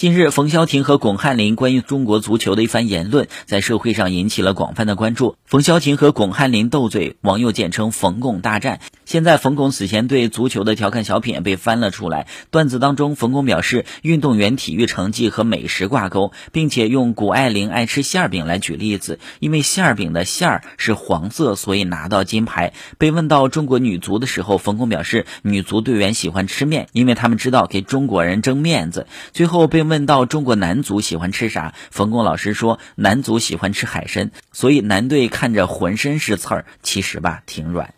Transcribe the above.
近日，冯潇霆和巩汉林关于中国足球的一番言论，在社会上引起了广泛的关注。冯潇霆和巩汉林斗嘴，网友简称“冯巩大战”。现在，冯巩此前对足球的调侃小品被翻了出来。段子当中，冯巩表示，运动员体育成绩和美食挂钩，并且用谷爱凌爱吃馅饼来举例子，因为馅饼的馅儿是黄色，所以拿到金牌。被问到中国女足的时候，冯巩表示，女足队员喜欢吃面，因为他们知道给中国人争面子。最后被问到中国男足喜欢吃啥，冯巩老师说男足喜欢吃海参，所以男队看着浑身是刺儿，其实吧挺软。